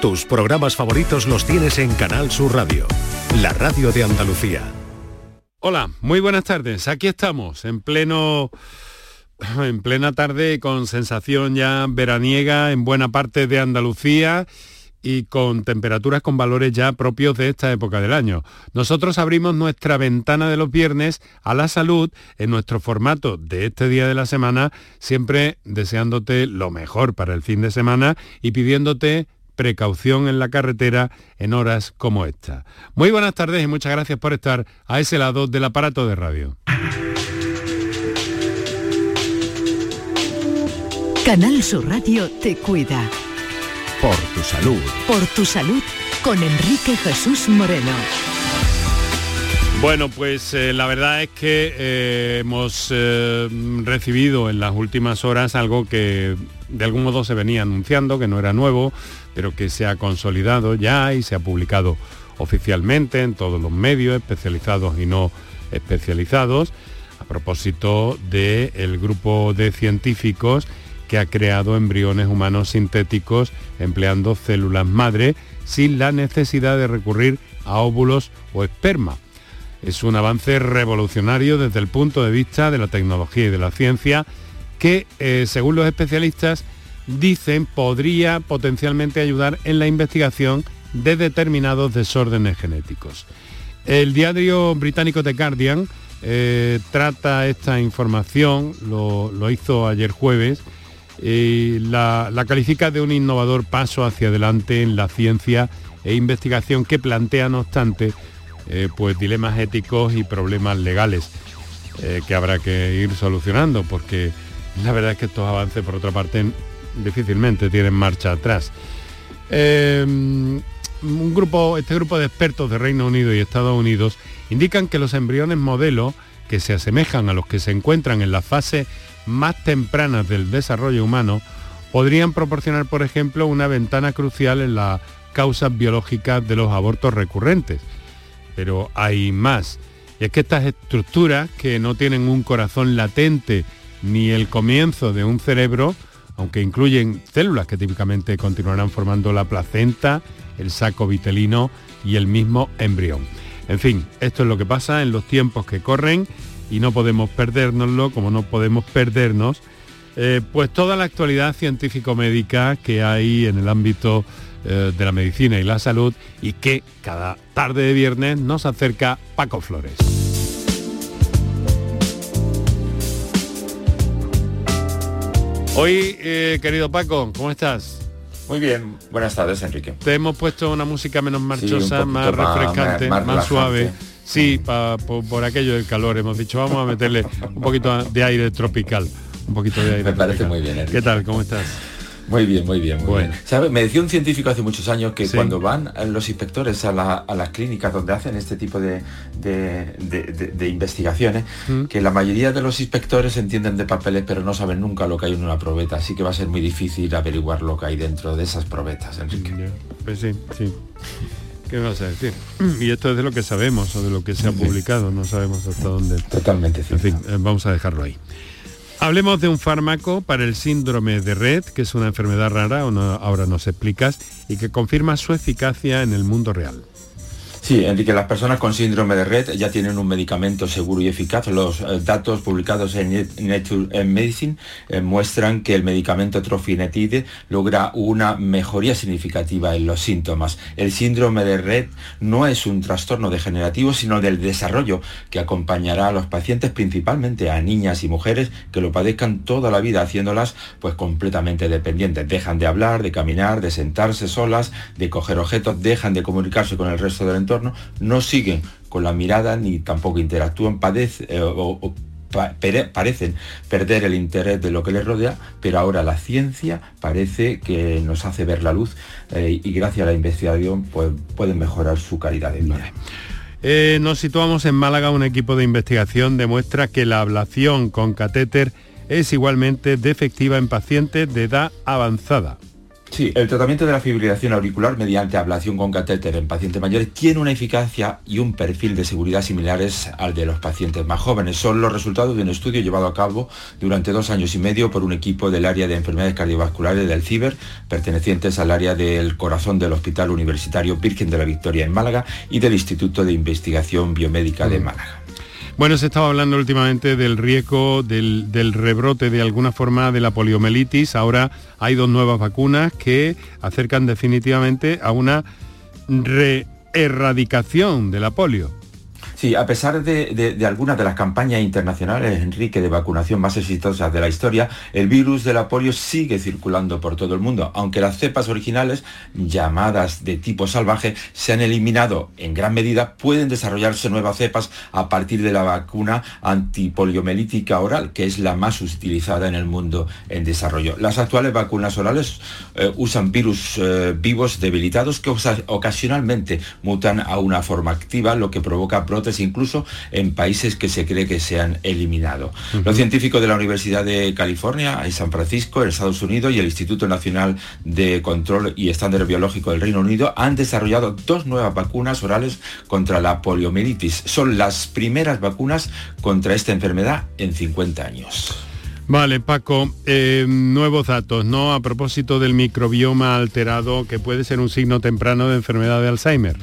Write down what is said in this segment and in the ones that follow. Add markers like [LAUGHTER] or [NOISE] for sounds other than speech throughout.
Tus programas favoritos los tienes en Canal Sur Radio, la radio de Andalucía. Hola, muy buenas tardes. Aquí estamos en pleno en plena tarde con sensación ya veraniega en buena parte de Andalucía y con temperaturas con valores ya propios de esta época del año. Nosotros abrimos nuestra ventana de los viernes a la salud en nuestro formato de este día de la semana, siempre deseándote lo mejor para el fin de semana y pidiéndote precaución en la carretera en horas como esta. Muy buenas tardes y muchas gracias por estar a ese lado del aparato de radio. Canal Sur Radio te cuida. Por tu salud. Por tu salud con Enrique Jesús Moreno. Bueno, pues eh, la verdad es que eh, hemos eh, recibido en las últimas horas algo que de algún modo se venía anunciando, que no era nuevo, pero que se ha consolidado ya y se ha publicado oficialmente en todos los medios especializados y no especializados, a propósito del grupo de científicos que ha creado embriones humanos sintéticos empleando células madre sin la necesidad de recurrir a óvulos o esperma. Es un avance revolucionario desde el punto de vista de la tecnología y de la ciencia que, eh, según los especialistas, dicen podría potencialmente ayudar en la investigación de determinados desórdenes genéticos. El diario británico The Guardian eh, trata esta información, lo, hizo ayer jueves, y la, califica de un innovador paso hacia adelante en la ciencia e investigación que plantea, no obstante, eh, pues dilemas éticos y problemas legales eh, que habrá que ir solucionando, porque la verdad es que estos avances, por otra parte, difícilmente tienen marcha atrás. Em, un grupo, este grupo de expertos de Reino Unido y Estados Unidos indican que los embriones modelo que se asemejan a los que se encuentran en la fase más tempranas del desarrollo humano podrían proporcionar, por ejemplo, una ventana crucial en las causas biológicas de los abortos recurrentes. Pero hay más. Y es que estas estructuras que no tienen un corazón latente ni el comienzo de un cerebro, aunque incluyen células que típicamente continuarán formando la placenta, el saco vitelino y el mismo embrión. En fin, esto es lo que pasa en los tiempos que corren y no podemos perdérnoslo, como no podemos perdernos, eh, pues toda la actualidad científico-médica que hay en el ámbito eh, de la medicina y la salud y que cada tarde de viernes nos acerca Paco Flores. Hoy, eh, querido Paco, ¿cómo estás? Muy bien, buenas tardes, Enrique. Te hemos puesto una música menos marchosa, más refrescante, más, suave. Sí, por, aquello del calor hemos dicho, vamos a meterle un poquito de aire tropical. Un poquito de aire. Me parece muy bien. ¿Qué tal? ¿Cómo estás? Muy bien, muy bien. bueno. Me decía un científico hace muchos años que cuando van los inspectores a, las clínicas donde hacen este tipo de, investigaciones, mm. que la mayoría de los inspectores entienden de papeles pero no saben nunca lo que hay en una probeta, así que va a ser muy difícil averiguar lo que hay dentro de esas probetas, Enrique. Pues sí, sí. ¿Qué vas a decir? Y esto es de lo que sabemos o de lo que se ha publicado, no sabemos hasta dónde. Totalmente. En fin, eh, vamos a dejarlo ahí. Hablemos de un fármaco para el síndrome de Red, que es una enfermedad rara, ahora nos explicas, y que confirma su eficacia en el mundo real. Sí, Enrique, las personas con síndrome de Red ya tienen un medicamento seguro y eficaz. Los eh, datos publicados en Nature Medicine eh, muestran que el medicamento trofinetide logra una mejoría significativa en los síntomas. El síndrome de Red no es un trastorno degenerativo, sino del desarrollo que acompañará a los pacientes, principalmente a niñas y mujeres que lo padezcan toda la vida, haciéndolas pues completamente dependientes. Dejan de hablar, de caminar, de sentarse solas, de coger objetos, dejan de comunicarse con el resto del entorno no siguen con la mirada ni tampoco interactúan, eh, o, parecen perder el interés de lo que les rodea, pero ahora la ciencia parece que nos hace ver la luz eh, y gracias a la investigación pues, pueden mejorar su calidad de vida. Eh, nos situamos en Málaga, un equipo de investigación demuestra que la ablación con catéter es igualmente defectiva en pacientes de edad avanzada. Sí, el tratamiento de la fibrilación auricular mediante ablación con catéter en pacientes mayores tiene una eficacia y un perfil de seguridad similares al de los pacientes más jóvenes. Son los resultados de un estudio llevado a cabo durante dos años y medio por un equipo del área de enfermedades cardiovasculares del CIBER, pertenecientes al área del corazón del Hospital Universitario Virgen de la Victoria en Málaga y del Instituto de Investigación Biomédica de mm. Málaga. Bueno, se estaba hablando últimamente del riesgo del, rebrote de alguna forma de la poliomielitis. Ahora hay dos nuevas vacunas que acercan definitivamente a una re-erradicación de la polio. Sí, a pesar de, algunas de las campañas internacionales, Enrique, de vacunación más exitosas de la historia, el virus de la polio sigue circulando por todo el mundo, aunque las cepas originales, llamadas de tipo salvaje, se han eliminado en gran medida, pueden desarrollarse nuevas cepas a partir de la vacuna antipoliomelítica oral, que es la más utilizada en el mundo en desarrollo. Las actuales vacunas orales eh, usan virus eh, vivos debilitados que ocasionalmente mutan a una forma activa, lo que provoca brotes incluso en países que se cree que se han eliminado. Los científicos de la Universidad de California, en San Francisco, en Estados Unidos y el Instituto Nacional de Control y Estándar Biológico del Reino Unido han desarrollado dos nuevas vacunas orales contra la poliomielitis. Son las primeras vacunas contra esta enfermedad en 50 años. Vale, Paco, eh, nuevos datos, ¿no? A propósito del microbioma alterado que puede ser un signo temprano de enfermedad de Alzheimer.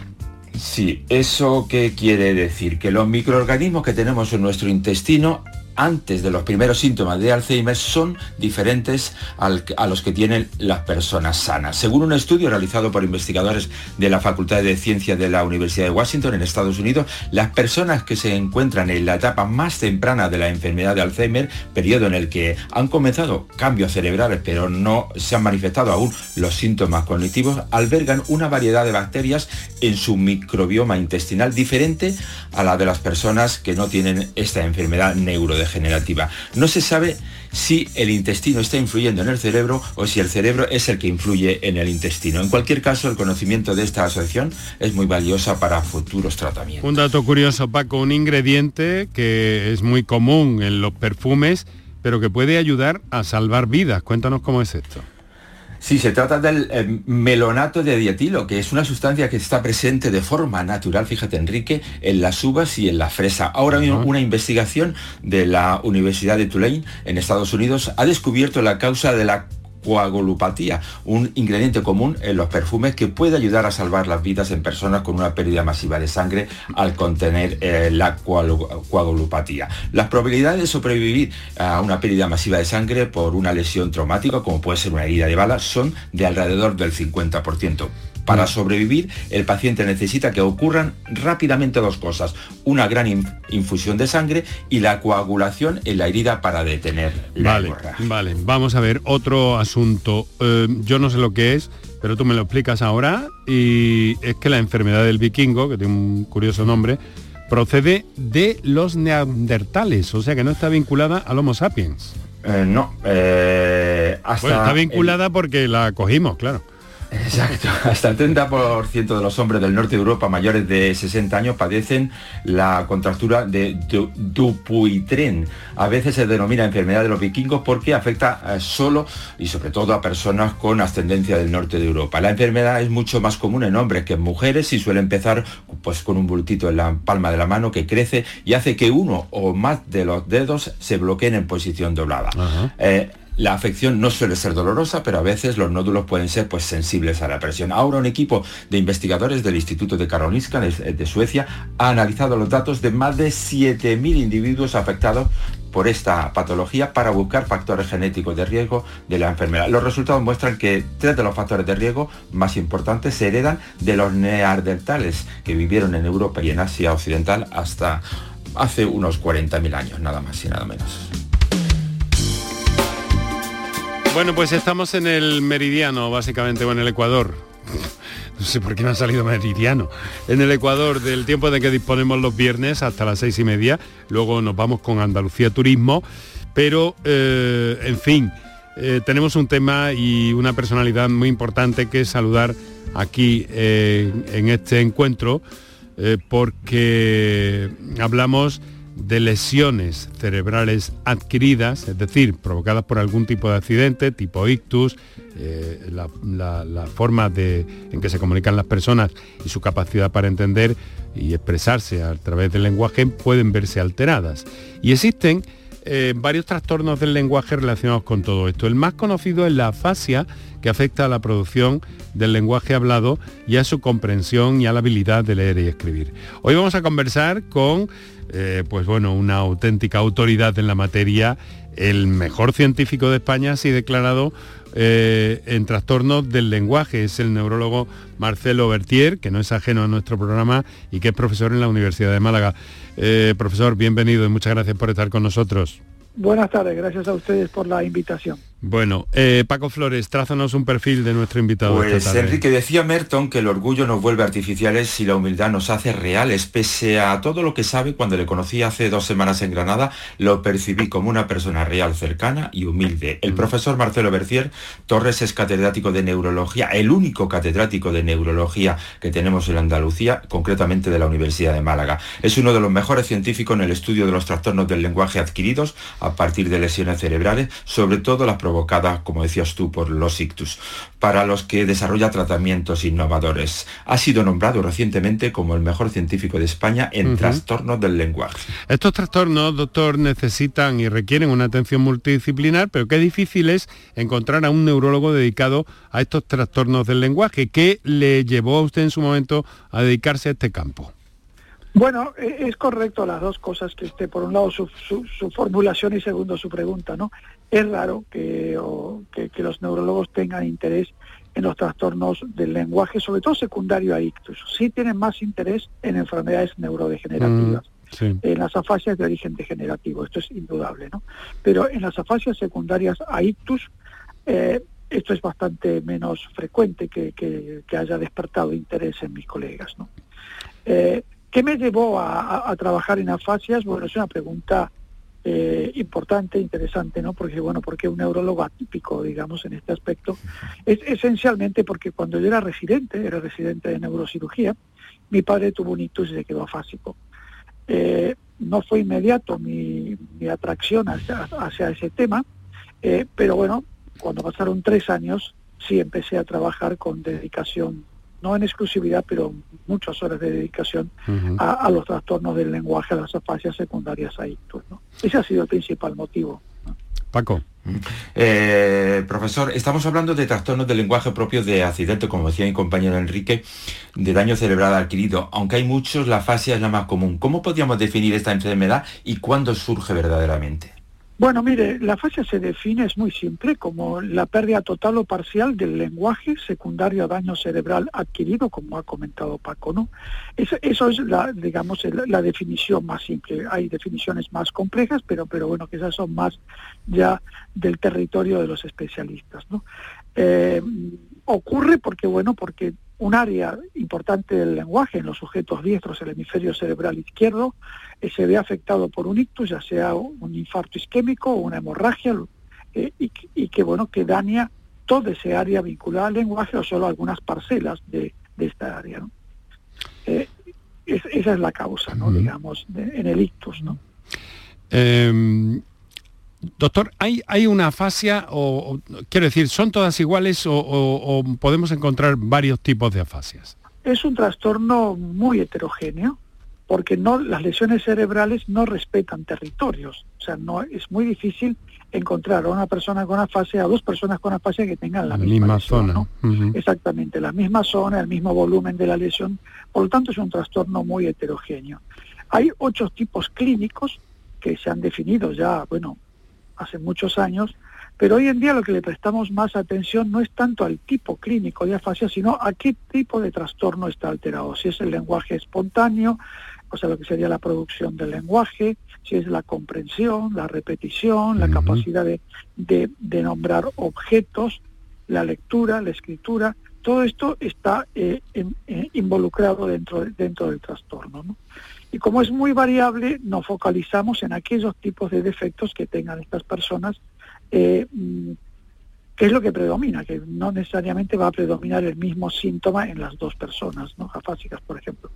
Sí, ¿eso qué quiere decir? Que los microorganismos que tenemos en nuestro intestino antes de los primeros síntomas de Alzheimer son diferentes a los que tienen las personas sanas. Según un estudio realizado por investigadores de la Facultad de Ciencias de la Universidad de Washington en Estados Unidos, las personas que se encuentran en la etapa más temprana de la enfermedad de Alzheimer, periodo en el que han comenzado cambios cerebrales pero no se han manifestado aún los síntomas cognitivos, albergan una variedad de bacterias en su microbioma intestinal diferente a la de las personas que no tienen esta enfermedad neurodegenerativa generativa. No se sabe si el intestino está influyendo en el cerebro o si el cerebro es el que influye en el intestino. En cualquier caso, el conocimiento de esta asociación es muy valiosa para futuros tratamientos. Un dato curioso, Paco, un ingrediente que es muy común en los perfumes, pero que puede ayudar a salvar vidas. Cuéntanos cómo es esto. Sí, se trata del eh, melonato de dietilo, que es una sustancia que está presente de forma natural, fíjate Enrique, en las uvas y en la fresa. Ahora mismo una investigación de la Universidad de Tulane en Estados Unidos ha descubierto la causa de la coagulopatía, un ingrediente común en los perfumes que puede ayudar a salvar las vidas en personas con una pérdida masiva de sangre al contener eh, la coagulopatía. Las probabilidades de sobrevivir a una pérdida masiva de sangre por una lesión traumática, como puede ser una herida de bala, son de alrededor del 50%. Para sobrevivir, el paciente necesita que ocurran rápidamente dos cosas, una gran infusión de sangre y la coagulación en la herida para detener la vale, Vale, vamos a ver otro asunto. Eh, yo no sé lo que es, pero tú me lo explicas ahora y es que la enfermedad del vikingo, que tiene un curioso nombre, procede de los neandertales, o sea que no está vinculada al Homo sapiens. Eh, no, eh, hasta está vinculada porque la cogimos, claro. Exacto, [LAUGHS] hasta el 30% de los hombres del norte de Europa mayores de 60 años padecen la contractura de Dupuytren. A veces se denomina enfermedad de los vikingos porque afecta eh, solo y sobre todo a personas con ascendencia del norte de Europa. La enfermedad es mucho más común en hombres que en mujeres y suele empezar pues, con un bultito en la palma de la mano que crece y hace que uno o más de los dedos se bloqueen en posición doblada. La afección no suele ser dolorosa, pero a veces los nódulos pueden ser pues, sensibles a la presión. Ahora un equipo de investigadores del Instituto de Karolinska de Suecia ha analizado los datos de más de 7.000 individuos afectados por esta patología para buscar factores genéticos de riesgo de la enfermedad. Los resultados muestran que tres de los factores de riesgo más importantes se heredan de los neandertales que vivieron en Europa y en Asia Occidental hasta hace unos 40.000 años, nada más y nada menos. Bueno, pues estamos en el meridiano, básicamente, o en el Ecuador. No sé por qué me ha salido meridiano. En el Ecuador, del tiempo de que disponemos los viernes hasta las seis y media. Luego nos vamos con Andalucía Turismo. Pero, eh, en fin, eh, tenemos un tema y una personalidad muy importante que saludar aquí eh, en este encuentro, porque hablamos de lesiones cerebrales adquiridas, es decir, provocadas por algún tipo de accidente, tipo ictus, eh, la, forma de, en que se comunican las personas y su capacidad para entender y expresarse a través del lenguaje pueden verse alteradas. Y existen eh, varios trastornos del lenguaje relacionados con todo esto. El más conocido es la afasia, que afecta a la producción del lenguaje hablado y a su comprensión y a la habilidad de leer y escribir. Hoy vamos a conversar con eh, pues bueno, una auténtica autoridad en la materia, el mejor científico de España, así declarado eh, en trastornos del lenguaje. Es el neurólogo Marcelo Bertier, que no es ajeno a nuestro programa y que es profesor en la Universidad de Málaga. Eh, profesor, bienvenido y muchas gracias por estar con nosotros. Buenas tardes, gracias a ustedes por la invitación. Bueno, eh, Paco Flores, trázanos un perfil de nuestro invitado. Pues Enrique decía Merton que el orgullo nos vuelve artificiales y la humildad nos hace reales. Pese a todo lo que sabe, cuando le conocí hace dos semanas en Granada, lo percibí como una persona real, cercana y humilde. El mm. profesor Marcelo Bercier Torres es catedrático de neurología, el único catedrático de neurología que tenemos en Andalucía, concretamente de la Universidad de Málaga. Es uno de los mejores científicos en el estudio de los trastornos del lenguaje adquiridos a partir de lesiones cerebrales, sobre todo las provocada, como decías tú, por los ictus, para los que desarrolla tratamientos innovadores. Ha sido nombrado recientemente como el mejor científico de España en trastornos del lenguaje. Estos trastornos, doctor, necesitan y requieren una atención multidisciplinar, pero qué difícil es encontrar a un neurólogo dedicado a estos trastornos del lenguaje. ¿Qué le llevó a usted en su momento a dedicarse a este campo? Bueno, e, es correcto las dos cosas que esté, por un lado su, formulación y segundo su pregunta, ¿no? Es raro que, que, los neurólogos tengan interés en los trastornos del lenguaje, sobre todo secundario a ictus. Sí tienen más interés en enfermedades neurodegenerativas. Mm, en las afasias de origen degenerativo, esto es indudable, ¿no? Pero en las afasias secundarias a ictus, eh, esto es bastante menos frecuente que, que, haya despertado interés en mis colegas, ¿no? Eh, ¿Qué me llevó a, trabajar en afasias? Bueno, es una pregunta eh, importante, interesante, ¿no? Porque, bueno, porque un neurólogo atípico, digamos, en este aspecto, es esencialmente porque cuando yo era residente, era residente de neurocirugía, mi padre tuvo un ictus y se quedó afásico. Eh, no fue inmediato mi, atracción hacia, ese tema, eh, pero bueno, cuando pasaron tres años, sí empecé a trabajar con dedicación no en exclusividad, pero muchas horas de dedicación a, los trastornos del lenguaje, a las afasias secundarias a ictus. ¿no? Ese ha sido el principal motivo. Paco. Eh, profesor, estamos hablando de trastornos del lenguaje propio de accidente, como decía mi compañero Enrique, de daño cerebral adquirido. Aunque hay muchos, la afasia es la más común. ¿Cómo podríamos definir esta enfermedad y cuándo surge verdaderamente? Bueno, mire, la fase se define, es muy simple, como la pérdida total o parcial del lenguaje secundario a daño cerebral adquirido, como ha comentado Paco, ¿no? Eso, es, la, digamos, la definición más simple. Hay definiciones más complejas, pero, pero bueno, que esas son más ya del territorio de los especialistas, ¿no? Eh, ocurre porque, bueno, porque un área importante del lenguaje en los sujetos diestros, el hemisferio cerebral izquierdo, eh, se ve afectado por un ictus, ya sea un infarto isquémico o una hemorragia, eh, y, que bueno, que daña toda ese área vinculada al lenguaje o solo algunas parcelas de, esta área. Eh, esa es la causa, ¿no? digamos, en el ictus. ¿no? Doctor, ¿hay, ¿hay una afasia o, quiero decir, son todas iguales o, podemos encontrar varios tipos de afasias? Es un trastorno muy heterogéneo porque no las lesiones cerebrales no respetan territorios, o sea, no es muy difícil encontrar a una persona con afasia, a dos personas con afasia que tengan la, misma, zona, exactamente, la misma zona, el mismo volumen de la lesión, por lo tanto es un trastorno muy heterogéneo. Hay ocho tipos clínicos que se han definido ya, bueno, hace muchos años, pero hoy en día lo que le prestamos más atención no es tanto al tipo clínico de afasia, sino a qué tipo de trastorno está alterado. Si es el lenguaje espontáneo, o sea, lo que sería la producción del lenguaje, si es la comprensión, la repetición, la capacidad de, de, nombrar objetos, la lectura, la escritura, todo esto está eh, eh, involucrado dentro, dentro del trastorno. ¿no? Y como es muy variable, nos focalizamos en aquellos tipos de defectos que tengan estas personas, eh, mm, que es lo que predomina, que no necesariamente va a predominar el mismo síntoma en las dos personas, ¿no? afásicas, por ejemplo.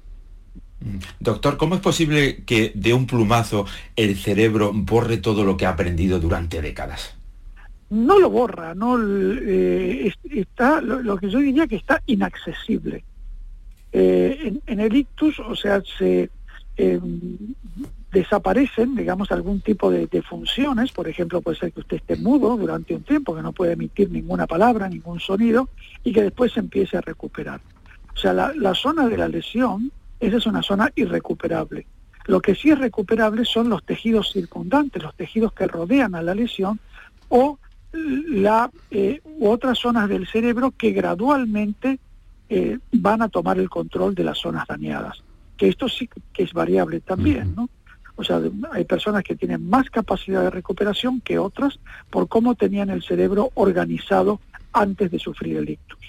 Mm. Doctor, ¿cómo es posible que de un plumazo el cerebro borre todo lo que ha aprendido durante décadas? No lo borra, no eh, está lo, que yo diría que está inaccesible. Eh, en, el ictus, o sea, se em, desaparecen, digamos, algún tipo de, funciones, por ejemplo, puede ser que usted esté mudo durante un tiempo, que no puede emitir ninguna palabra, ningún sonido, y que después se empiece a recuperar. O sea, la zona de la lesión esa es una zona irrecuperable. Lo que sí es recuperable son los tejidos circundantes, los tejidos que rodean a la lesión o la, eh, otras zonas del cerebro que gradualmente eh, van a tomar el control de las zonas dañadas. Que esto sí que es variable también, ¿no? O sea, hay personas que tienen más capacidad de recuperación que otras por cómo tenían el cerebro organizado antes de sufrir el ictus.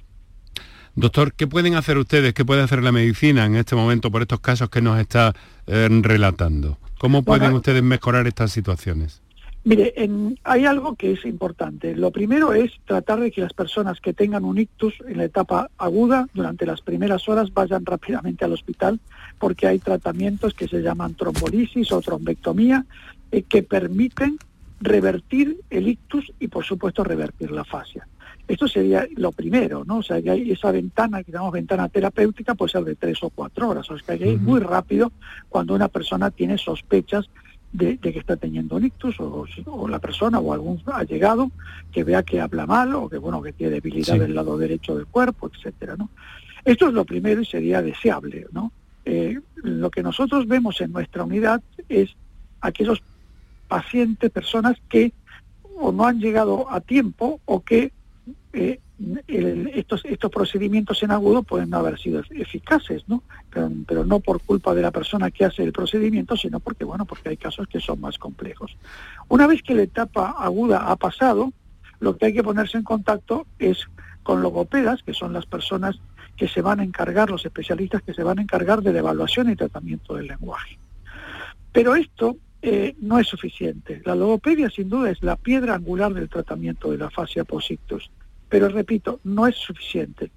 Doctor, ¿qué pueden hacer ustedes, qué puede hacer la medicina en este momento por estos casos que nos está eh, relatando? ¿Cómo pueden ustedes mejorar estas situaciones? Mire, hay algo que es importante. Lo primero es tratar de que las personas que tengan un ictus en la etapa aguda, durante las primeras horas, vayan rápidamente al hospital, porque hay tratamientos que se llaman trombolisis o trombectomía, eh, que permiten revertir el ictus y, por supuesto, revertir la fascia. Esto sería lo primero, ¿no? O sea, que hay esa ventana, que llamamos ventana terapéutica, puede ser de tres o cuatro horas. O sea, que hay que ir muy rápido cuando una persona tiene sospechas de, que está teniendo un ictus o, la persona o algún allegado que vea que habla mal o que bueno que tiene debilidad del lado derecho del cuerpo, etcétera, ¿no? Esto es lo primero y sería deseable, ¿no? Eh, lo que nosotros vemos en nuestra unidad es aquellos pacientes, personas que o no han llegado a tiempo o que eh, estos, estos procedimientos en agudo pueden no haber sido eficaces, ¿no? Pero, no por culpa de la persona que hace el procedimiento, sino porque, bueno, porque hay casos que son más complejos. Una vez que la etapa aguda ha pasado, lo que hay que ponerse en contacto es con logopedas, que son las personas que se van a encargar, los especialistas que se van a encargar de la evaluación y tratamiento del lenguaje. Pero esto eh, no es suficiente. La logopedia sin duda es la piedra angular del tratamiento de la fascia posictus. Pero repito, no es suficiente.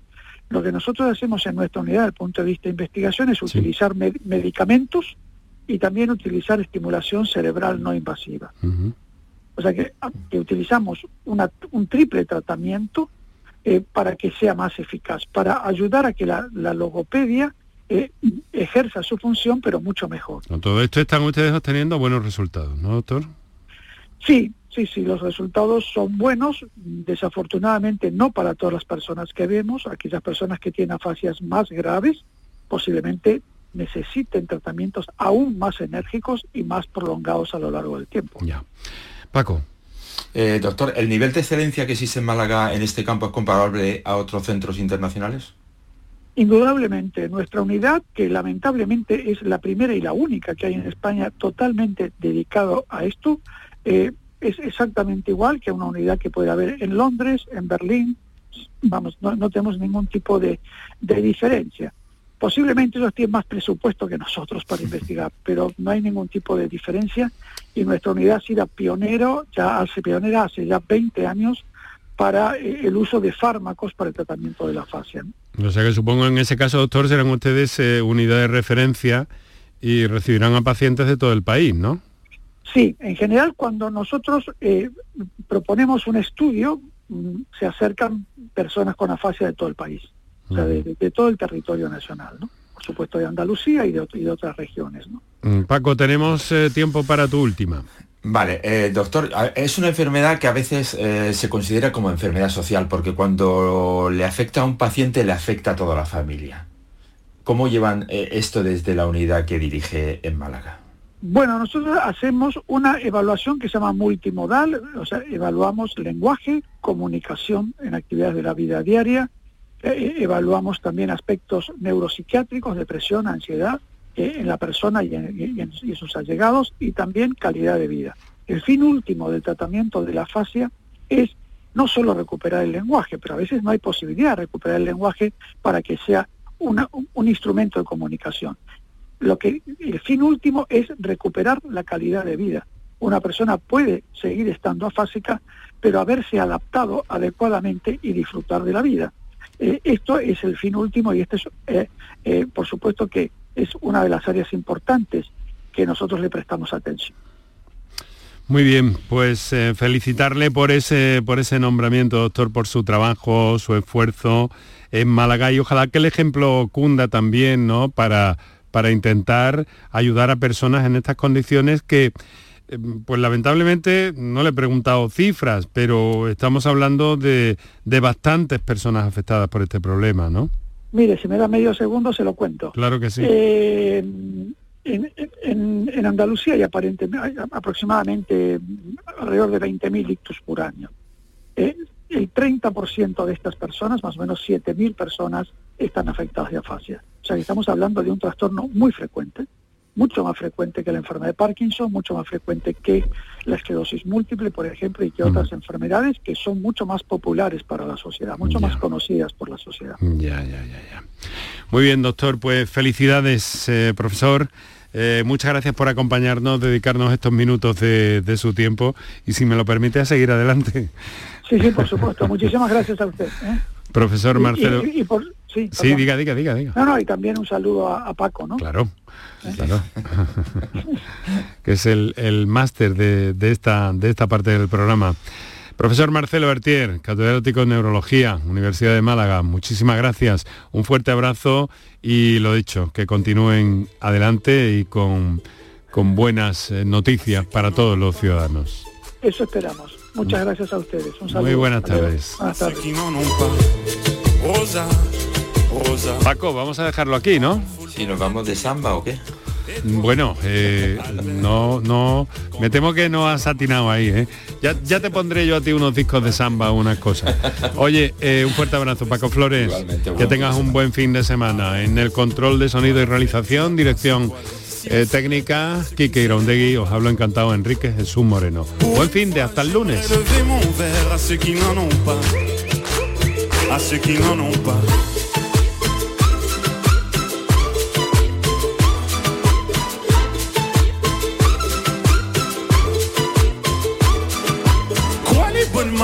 Lo que nosotros hacemos en nuestra unidad desde el punto de vista de investigación es utilizar medicamentos y también utilizar estimulación cerebral no invasiva. O sea que, ah, utilizamos un triple tratamiento eh, para que sea más eficaz, para ayudar a que la, logopedia eh, ejerza su función, pero mucho mejor. Con todo esto están ustedes obteniendo buenos resultados, ¿no, doctor? Sí, Sí, sí, los resultados son buenos, desafortunadamente no para todas las personas que vemos, aquellas personas que tienen afasias más graves posiblemente necesiten tratamientos aún más enérgicos y más prolongados a lo largo del tiempo. Ya. Paco. Eh, doctor, ¿el nivel de excelencia que existe en Málaga en este campo es comparable a otros centros internacionales? Indudablemente, nuestra unidad, que lamentablemente es la primera y la única que hay en España totalmente dedicado a esto, eh, es exactamente igual que una unidad que puede haber en Londres, en Berlín, vamos, no, tenemos ningún tipo de, diferencia. Posiblemente ellos tienen más presupuesto que nosotros para investigar, pero no hay ningún tipo de diferencia y nuestra unidad ha sido pionero, ya hace pionera hace ya 20 años para eh, el uso de fármacos para el tratamiento de la fascia. O sea que supongo en ese caso, doctor, serán ustedes eh, unidad de referencia y recibirán a pacientes de todo el país, ¿no? Sí, en general cuando nosotros eh, proponemos un estudio, mm, se acercan personas con afasia de todo el país, o sea, de, todo el territorio nacional, ¿no? Por supuesto de Andalucía y de, otras regiones, ¿no? Mm, Paco, tenemos eh, tiempo para tu última. Vale, eh, doctor, es una enfermedad que a veces se considera como enfermedad social, porque cuando le afecta a un paciente le afecta a toda la familia. ¿Cómo llevan esto desde la unidad que dirige en Málaga? Bueno, nosotros hacemos una evaluación que se llama multimodal, o sea, evaluamos lenguaje, comunicación en actividades de la vida diaria, eh, eh, evaluamos también aspectos neuropsiquiátricos, depresión, ansiedad eh, en la persona y en, sus allegados y también calidad de vida. El fin último del tratamiento de la fascia es no solo recuperar el lenguaje, pero a veces no hay posibilidad de recuperar el lenguaje para que sea un instrumento de comunicación lo que el fin último es recuperar la calidad de vida. Una persona puede seguir estando afásica, pero haberse adaptado adecuadamente y disfrutar de la vida. Eh, esto es el fin último y este es, eh, eh, por supuesto que es una de las áreas importantes que nosotros le prestamos atención. Muy bien, pues felicitarle por ese, por ese nombramiento, doctor, por su trabajo, su esfuerzo en Málaga y ojalá que el ejemplo cunda también, ¿no? Para, para intentar ayudar a personas en estas condiciones que, pues lamentablemente, no le he preguntado cifras, pero estamos hablando de, de bastantes personas afectadas por este problema, ¿no? Mire, si me da medio segundo se lo cuento. Claro que sí. Eh, en, en, Andalucía hay, aparentemente, aproximadamente alrededor de 20.000 ictus por año. Eh, el 30% de estas personas, más o menos 7.000 personas, están afectadas de afasia. O sea que estamos hablando de un trastorno muy frecuente, mucho más frecuente que la enfermedad de Parkinson, mucho más frecuente que la esclerosis múltiple, por ejemplo, y que otras enfermedades que son mucho más populares para la sociedad, mucho más conocidas por la sociedad. Ya, ya, ya, ya. Muy bien, doctor, pues felicidades, eh, profesor. Eh, muchas gracias por acompañarnos, dedicarnos estos minutos de, su tiempo y si me lo permite a seguir adelante. Sí, sí, por supuesto. Muchísimas gracias a usted. ¿eh? Profesor Marcelo. Sí, diga, diga, diga, diga. No, no, y también un saludo a, Paco, ¿no? Claro, ¿Eh? claro. [LAUGHS] que es el, máster de, esta, de esta parte del programa. Profesor Marcelo Bertier, catedrático en Neurología, Universidad de Málaga, muchísimas gracias, un fuerte abrazo y lo dicho, que continúen adelante y con, con buenas eh, noticias para todos los ciudadanos. Eso esperamos. Muchas gracias a ustedes. Un saludo. Muy buenas tardes. Buenas tardes. Paco, vamos a dejarlo aquí, ¿no? Si nos vamos de samba o qué. Bueno, eh, no, no, me temo que no has atinado ahí, ¿eh? Ya, te pondré yo a ti unos discos de samba, unas cosas. Oye, eh, un fuerte abrazo, Paco Flores. que tengas un buen fin de semana. En el control de sonido y realización, dirección técnica, Kike Iraundegui, os hablo encantado, Enrique Jesús Moreno. Buen fin de hasta el lunes.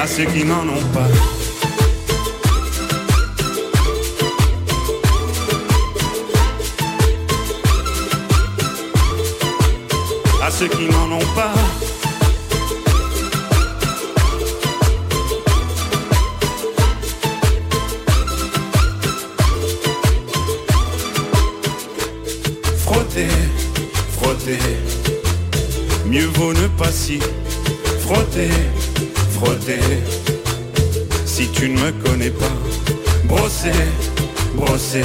à ceux qui n'en ont pas. À ceux qui n'en ont pas. Frotter, frotter, mieux vaut ne pas si ne connais pas, brosser, brosser.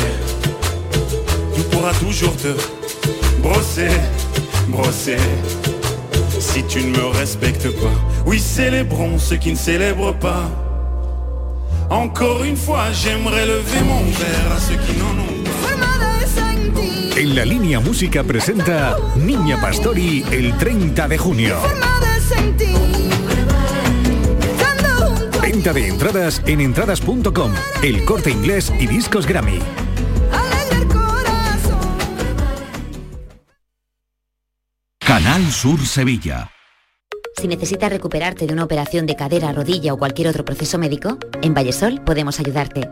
Tu pourras toujours te brosser, brosser. Si tu ne me respectes pas, oui, célébrons ceux qui ne célèbrent pas. Encore une fois, j'aimerais lever mon verre à ceux qui n'en ont pas. En la línea música presenta Niña Pastori el 30 de junio. Venta de entradas en entradas.com, el corte inglés y discos Grammy. Canal Sur Sevilla. Si necesitas recuperarte de una operación de cadera, rodilla o cualquier otro proceso médico, en Vallesol podemos ayudarte.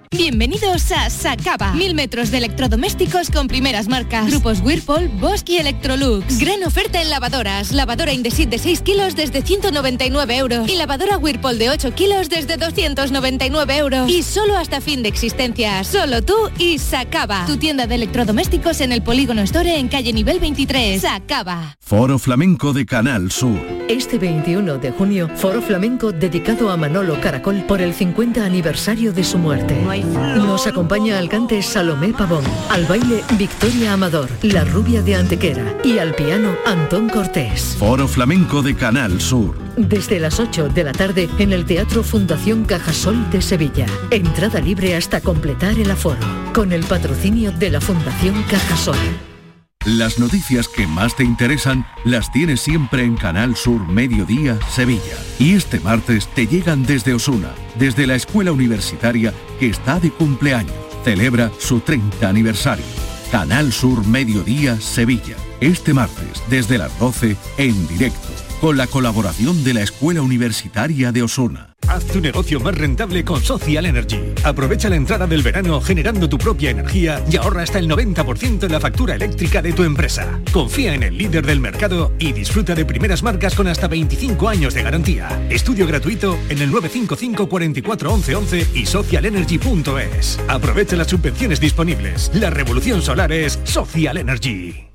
Bienvenidos a Sacaba. Mil metros de electrodomésticos con primeras marcas. Grupos Whirlpool, Bosch y Electrolux. Gran oferta en lavadoras. Lavadora Indesit de 6 kilos desde 199 euros. Y lavadora Whirlpool de 8 kilos desde 299 euros. Y solo hasta fin de existencia. Solo tú y Sacaba. Tu tienda de electrodomésticos en el Polígono Store en calle nivel 23. Sacaba. Foro Flamenco de Canal Sur. Este 21 de junio, Foro Flamenco dedicado a Manolo Caracol por el 50 aniversario de su muerte. Nos acompaña al cante Salomé Pavón, al baile Victoria Amador, la rubia de Antequera y al piano Antón Cortés. Foro Flamenco de Canal Sur. Desde las 8 de la tarde en el Teatro Fundación Cajasol de Sevilla. Entrada libre hasta completar el aforo. Con el patrocinio de la Fundación Cajasol. Las noticias que más te interesan las tienes siempre en Canal Sur Mediodía Sevilla. Y este martes te llegan desde Osuna, desde la escuela universitaria que está de cumpleaños. Celebra su 30 aniversario. Canal Sur Mediodía Sevilla. Este martes desde las 12 en directo con la colaboración de la Escuela Universitaria de Osuna. Haz tu negocio más rentable con Social Energy. Aprovecha la entrada del verano generando tu propia energía y ahorra hasta el 90% en la factura eléctrica de tu empresa. Confía en el líder del mercado y disfruta de primeras marcas con hasta 25 años de garantía. Estudio gratuito en el 955 44 11 11 y socialenergy.es. Aprovecha las subvenciones disponibles. La revolución solar es Social Energy.